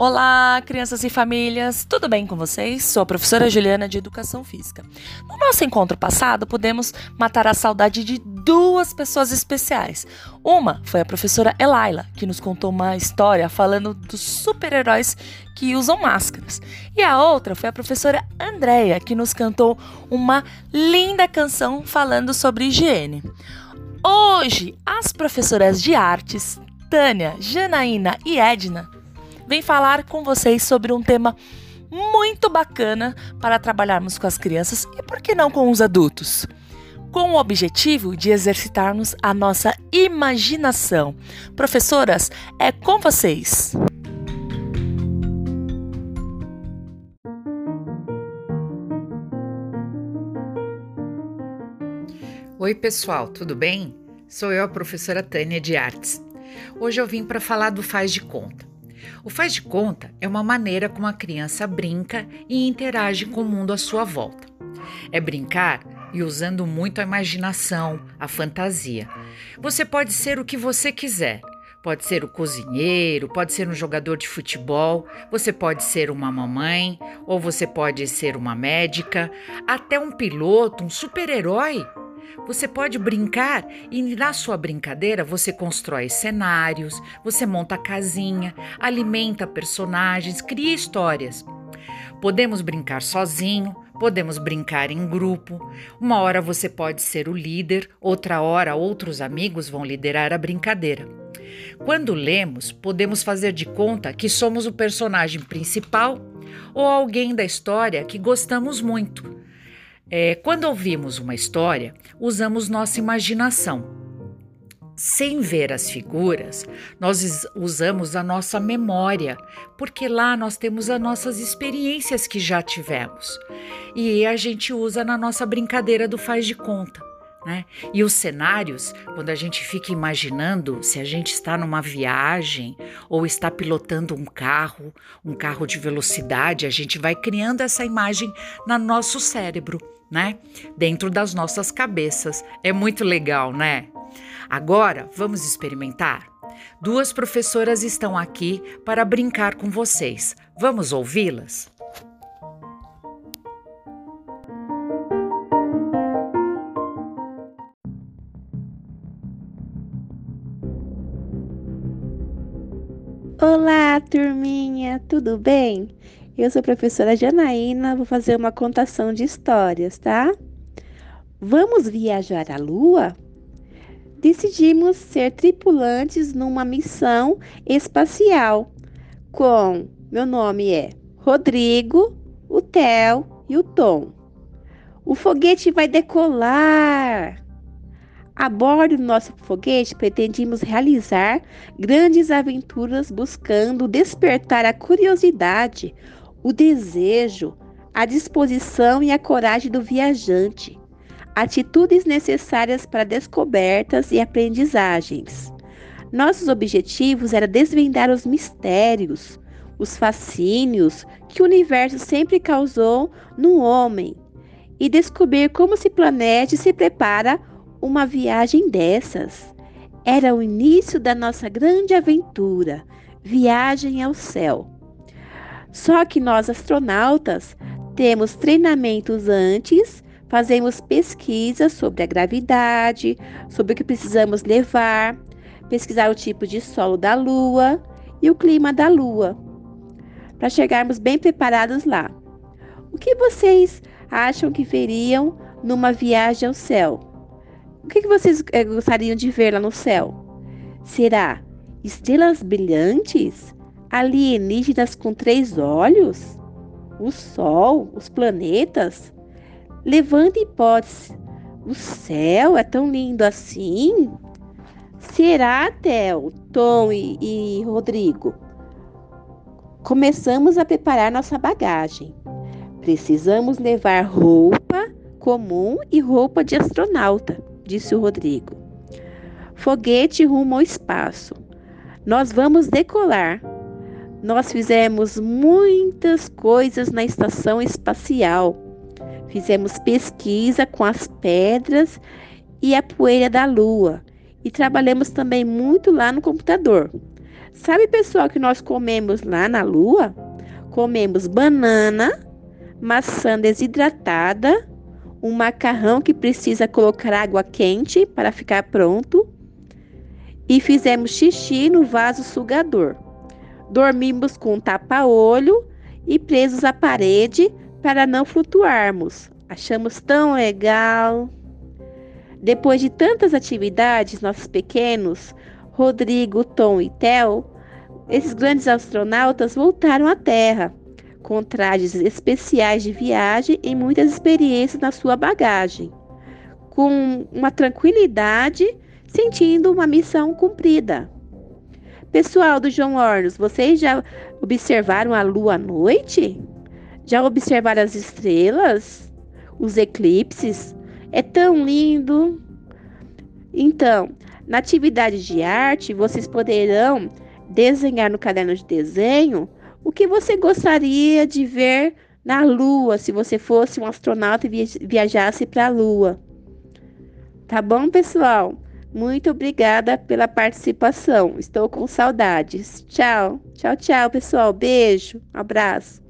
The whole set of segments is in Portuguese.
Olá, crianças e famílias, tudo bem com vocês? Sou a professora Juliana de Educação Física. No nosso encontro passado, pudemos matar a saudade de duas pessoas especiais. Uma foi a professora Elaila, que nos contou uma história falando dos super-heróis que usam máscaras. E a outra foi a professora Andréia, que nos cantou uma linda canção falando sobre higiene. Hoje, as professoras de artes, Tânia, Janaína e Edna, vem falar com vocês sobre um tema muito bacana para trabalharmos com as crianças e por que não com os adultos? Com o objetivo de exercitarmos a nossa imaginação. Professoras, é com vocês! Oi, pessoal, tudo bem? Sou eu, a professora Tânia de Artes. Hoje eu vim para falar do faz de conta. O faz de conta é uma maneira como a criança brinca e interage com o mundo à sua volta. É brincar e usando muito a imaginação, a fantasia. Você pode ser o que você quiser. Pode ser o cozinheiro, pode ser um jogador de futebol, você pode ser uma mamãe, ou você pode ser uma médica, até um piloto, um super-herói. Você pode brincar e na sua brincadeira você constrói cenários, você monta casinha, alimenta personagens, cria histórias. Podemos brincar sozinho, podemos brincar em grupo. Uma hora você pode ser o líder, outra hora outros amigos vão liderar a brincadeira. Quando lemos, podemos fazer de conta que somos o personagem principal ou alguém da história que gostamos muito. É, quando ouvimos uma história, usamos nossa imaginação. Sem ver as figuras, nós usamos a nossa memória, porque lá nós temos as nossas experiências que já tivemos. E a gente usa na nossa brincadeira do faz de conta. Né? E os cenários, quando a gente fica imaginando se a gente está numa viagem ou está pilotando um carro, um carro de velocidade, a gente vai criando essa imagem no nosso cérebro né? Dentro das nossas cabeças. É muito legal, né? Agora, vamos experimentar? Duas professoras estão aqui para brincar com vocês. Vamos ouvi-las? Turminha, tudo bem? Eu sou a professora Janaína, vou fazer uma contação de histórias, tá? Vamos viajar à Lua? Decidimos ser tripulantes numa missão espacial. Com meu nome é Rodrigo, o Theo e o Tom. O foguete vai decolar. A bordo do nosso foguete, pretendíamos realizar grandes aventuras buscando despertar a curiosidade, o desejo, a disposição e a coragem do viajante, atitudes necessárias para descobertas e aprendizagens. Nossos objetivos era desvendar os mistérios, os fascínios que o universo sempre causou no homem e descobrir como se planeja e se prepara uma viagem dessas. Era o início da nossa grande aventura, viagem ao céu. Só que nós, astronautas, temos treinamentos antes, fazemos pesquisas sobre a gravidade, sobre o que precisamos levar, pesquisar o tipo de solo da Lua e o clima da Lua, para chegarmos bem preparados lá. O que vocês acham que veriam numa viagem ao céu? O que vocês eh, gostariam de ver lá no céu? Será estrelas brilhantes? alienígenas com três olhos? O Sol, os planetas? Levanta hipótese. O céu é tão lindo assim? Será, Theo, Tom e, e Rodrigo? Começamos a preparar nossa bagagem. Precisamos levar roupa comum e roupa de astronauta, disse o Rodrigo. Foguete rumo ao espaço. Nós vamos decolar. Nós fizemos muitas coisas na estação espacial. Fizemos pesquisa com as pedras e a poeira da Lua e trabalhamos também muito lá no computador. Sabe, pessoal, que nós comemos lá na lua? Comemos banana, maçã desidratada, um macarrão que precisa colocar água quente para ficar pronto e fizemos xixi no vaso sugador. Dormimos com tapa-olho e presos à parede para não flutuarmos. Achamos tão legal. Depois de tantas atividades, nossos pequenos, Rodrigo, Tom e Theo, esses grandes astronautas voltaram à Terra, com trajes especiais de viagem e muitas experiências na sua bagagem, com uma tranquilidade, sentindo uma missão cumprida. Pessoal do João Hornos, vocês já observaram a lua à noite? Já observaram as estrelas? Os eclipses? É tão lindo. Então, na atividade de arte, vocês poderão desenhar no caderno de desenho o que você gostaria de ver na Lua, se você fosse um astronauta e viajasse para a Lua. Tá bom, pessoal? Muito obrigada pela participação. Estou com saudades. Tchau. Tchau, tchau, pessoal. Beijo. abraço.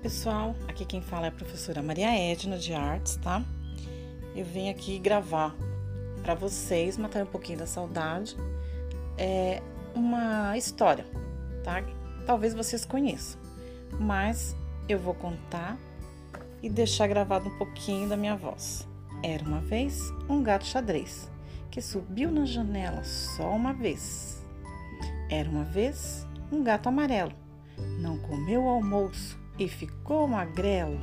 pessoal, aqui quem fala é a professora Maria Edna de Artes, tá? Eu vim aqui gravar para vocês, matar um pouquinho da saudade, é uma história, tá? Talvez vocês conheçam, mas eu vou contar e deixar gravado um pouquinho da minha voz. Era uma vez um gato xadrez que subiu na janela só uma vez. Era uma vez um gato amarelo, não comeu o almoço e ficou magrelo.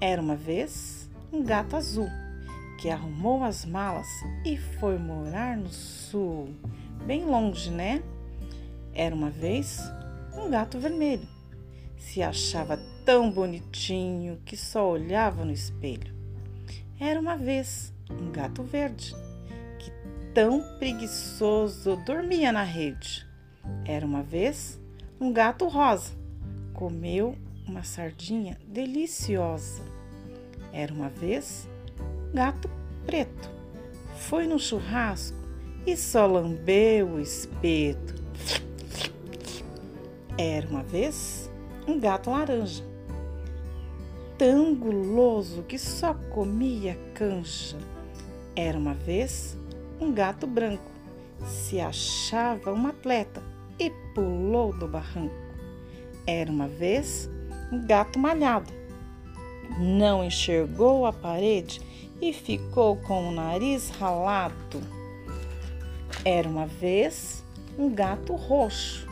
Era uma vez um gato azul que arrumou as malas e foi morar no sul, bem longe, né? Era uma vez um gato vermelho. Se achava tão bonitinho que só olhava no espelho. Era uma vez um gato verde que tão preguiçoso dormia na rede. Era uma vez um gato rosa. Comeu uma sardinha deliciosa. Era uma vez gato preto. Foi no churrasco e só lambeu o espeto. Era uma vez um gato laranja, tão guloso que só comia canja. Era uma vez um gato branco, se achava um atleta e pulou do barranco. Era uma vez um gato malhado. Não enxergou a parede e ficou com o nariz ralado. Era uma vez um gato roxo.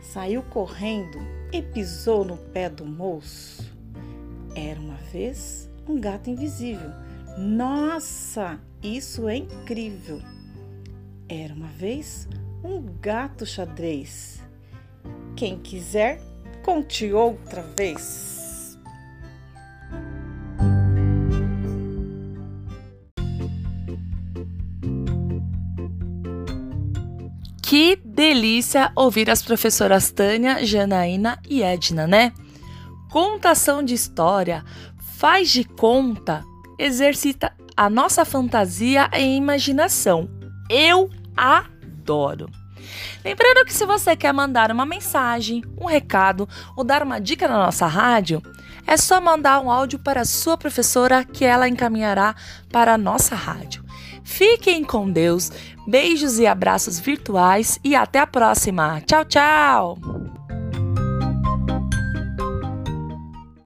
Saiu correndo e pisou no pé do moço. Era uma vez um gato invisível. Nossa, isso é incrível! Era uma vez um gato xadrez. Quem quiser Conte outra vez. Que delícia ouvir as professoras Tânia, Janaína e Edna, né? Contação de história, faz de conta, exercita a nossa fantasia e imaginação. Eu adoro! Lembrando que se você quer mandar uma mensagem, um recado ou dar uma dica na nossa rádio, é só mandar um áudio para a sua professora que ela encaminhará para a nossa rádio. Fiquem com Deus, beijos e abraços virtuais e até a próxima. Tchau, tchau!